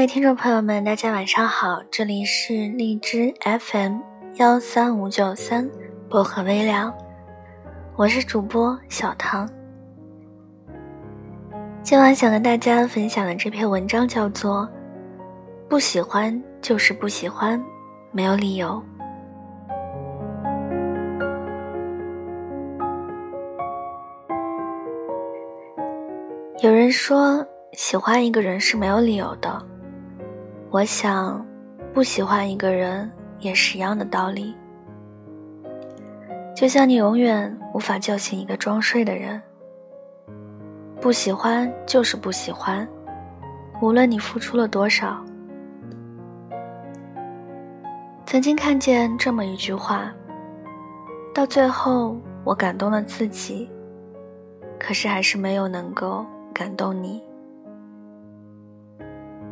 各位听众朋友们，大家晚上好，这里是荔枝 FM 幺三五九三薄荷微凉，我是主播小唐。今晚想跟大家分享的这篇文章叫做《不喜欢就是不喜欢，没有理由》。有人说。喜欢一个人是没有理由的，我想，不喜欢一个人也是一样的道理。就像你永远无法叫醒一个装睡的人，不喜欢就是不喜欢，无论你付出了多少。曾经看见这么一句话，到最后我感动了自己，可是还是没有能够感动你。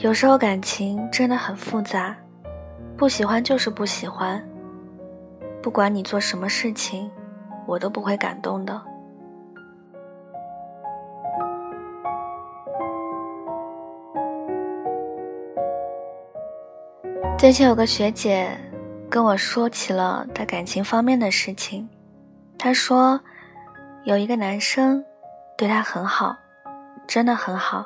有时候感情真的很复杂，不喜欢就是不喜欢。不管你做什么事情，我都不会感动的。最近有个学姐跟我说起了她感情方面的事情，她说有一个男生对她很好，真的很好。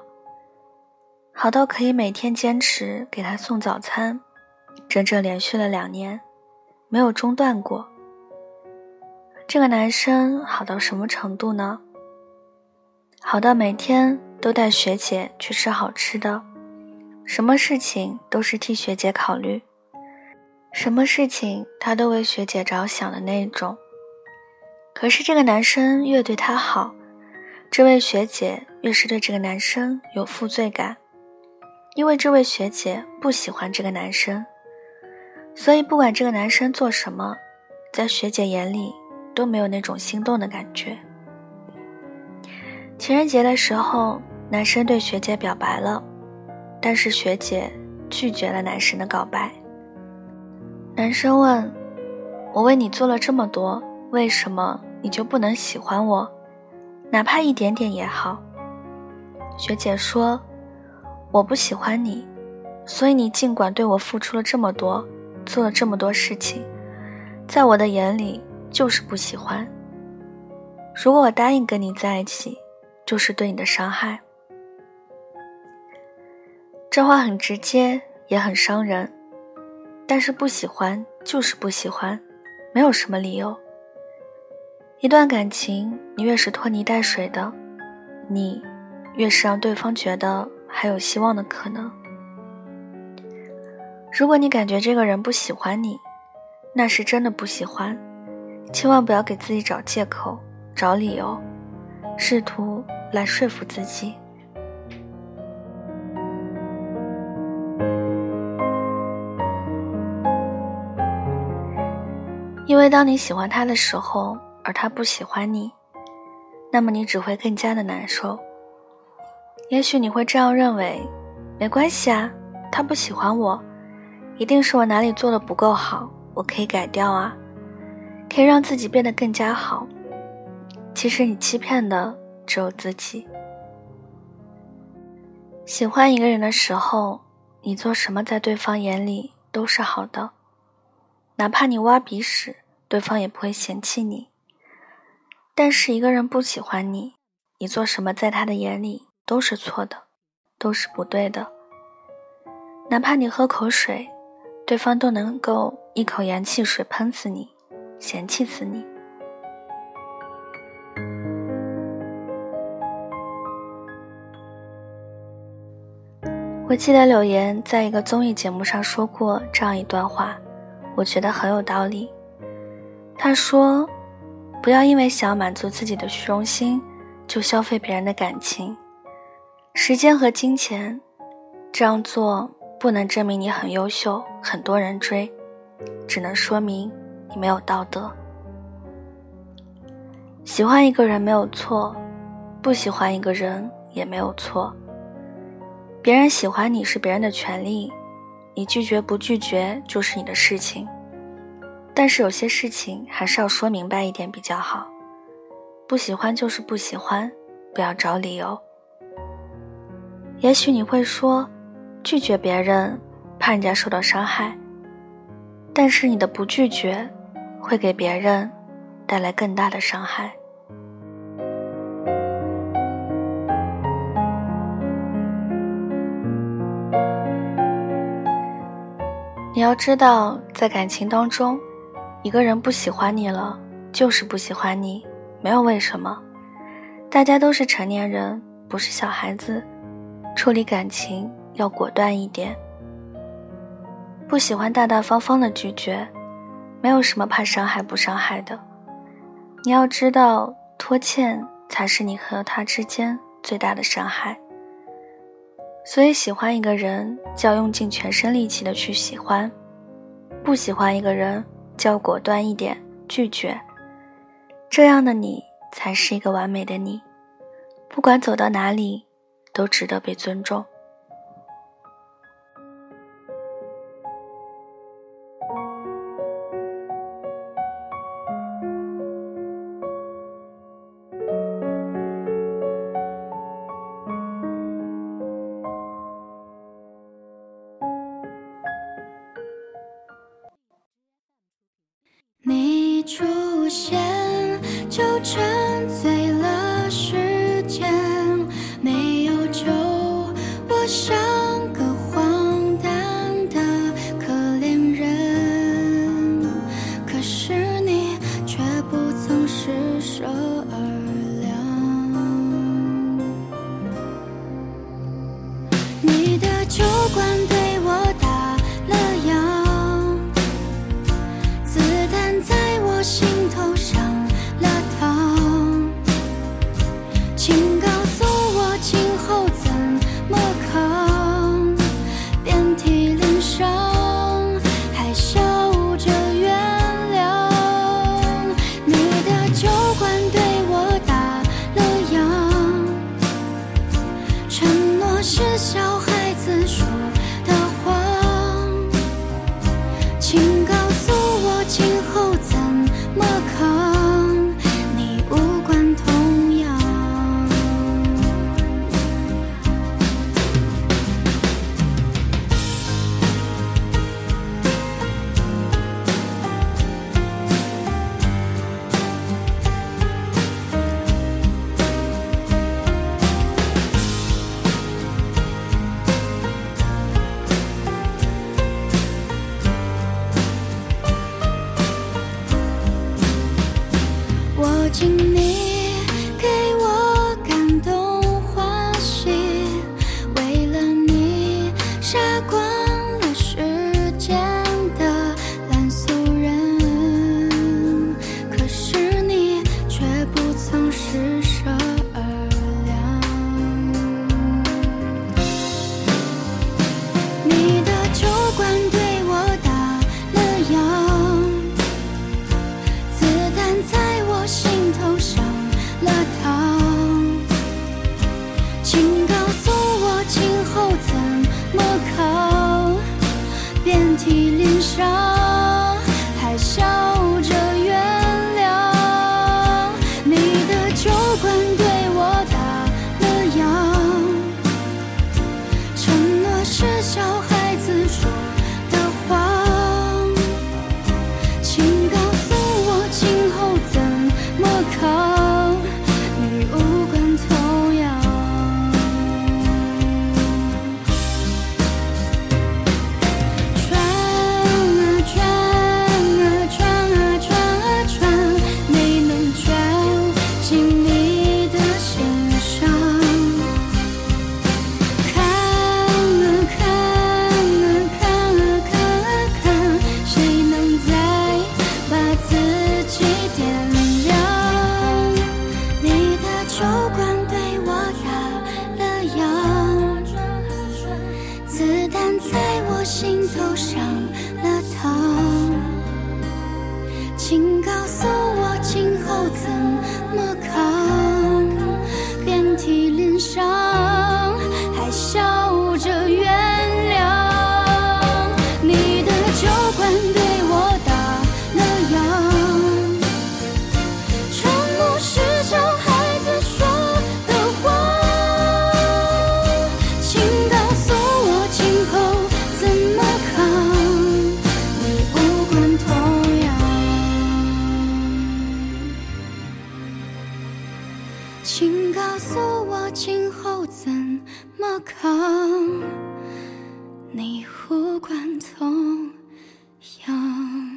好到可以每天坚持给他送早餐，整整连续了两年，没有中断过。这个男生好到什么程度呢？好到每天都带学姐去吃好吃的，什么事情都是替学姐考虑，什么事情他都为学姐着想的那种。可是这个男生越对他好，这位学姐越是对这个男生有负罪感。因为这位学姐不喜欢这个男生，所以不管这个男生做什么，在学姐眼里都没有那种心动的感觉。情人节的时候，男生对学姐表白了，但是学姐拒绝了男生的告白。男生问：“我为你做了这么多，为什么你就不能喜欢我？哪怕一点点也好。”学姐说。我不喜欢你，所以你尽管对我付出了这么多，做了这么多事情，在我的眼里就是不喜欢。如果我答应跟你在一起，就是对你的伤害。这话很直接，也很伤人，但是不喜欢就是不喜欢，没有什么理由。一段感情，你越是拖泥带水的，你越是让对方觉得。还有希望的可能。如果你感觉这个人不喜欢你，那是真的不喜欢，千万不要给自己找借口、找理由，试图来说服自己。因为当你喜欢他的时候，而他不喜欢你，那么你只会更加的难受。也许你会这样认为，没关系啊，他不喜欢我，一定是我哪里做的不够好，我可以改掉啊，可以让自己变得更加好。其实你欺骗的只有自己。喜欢一个人的时候，你做什么在对方眼里都是好的，哪怕你挖鼻屎，对方也不会嫌弃你。但是一个人不喜欢你，你做什么在他的眼里。都是错的，都是不对的。哪怕你喝口水，对方都能够一口盐汽水喷死你，嫌弃死你。我记得柳岩在一个综艺节目上说过这样一段话，我觉得很有道理。他说：“不要因为想要满足自己的虚荣心，就消费别人的感情。”时间和金钱，这样做不能证明你很优秀，很多人追，只能说明你没有道德。喜欢一个人没有错，不喜欢一个人也没有错。别人喜欢你是别人的权利，你拒绝不拒绝就是你的事情。但是有些事情还是要说明白一点比较好。不喜欢就是不喜欢，不要找理由。也许你会说，拒绝别人，怕人家受到伤害。但是你的不拒绝，会给别人带来更大的伤害。你要知道，在感情当中，一个人不喜欢你了，就是不喜欢你，没有为什么。大家都是成年人，不是小孩子，处理感情要果断一点。不喜欢大大方方的拒绝，没有什么怕伤害不伤害的。你要知道，拖欠才是你和他之间最大的伤害。所以，喜欢一个人就要用尽全身力气的去喜欢，不喜欢一个人就要果断一点拒绝。这样的你。才是一个完美的你，不管走到哪里，都值得被尊重。你出现。就沉醉 watching 请告诉我今后怎么扛遍体鳞伤。心头上告诉我今后怎么扛你无关痛痒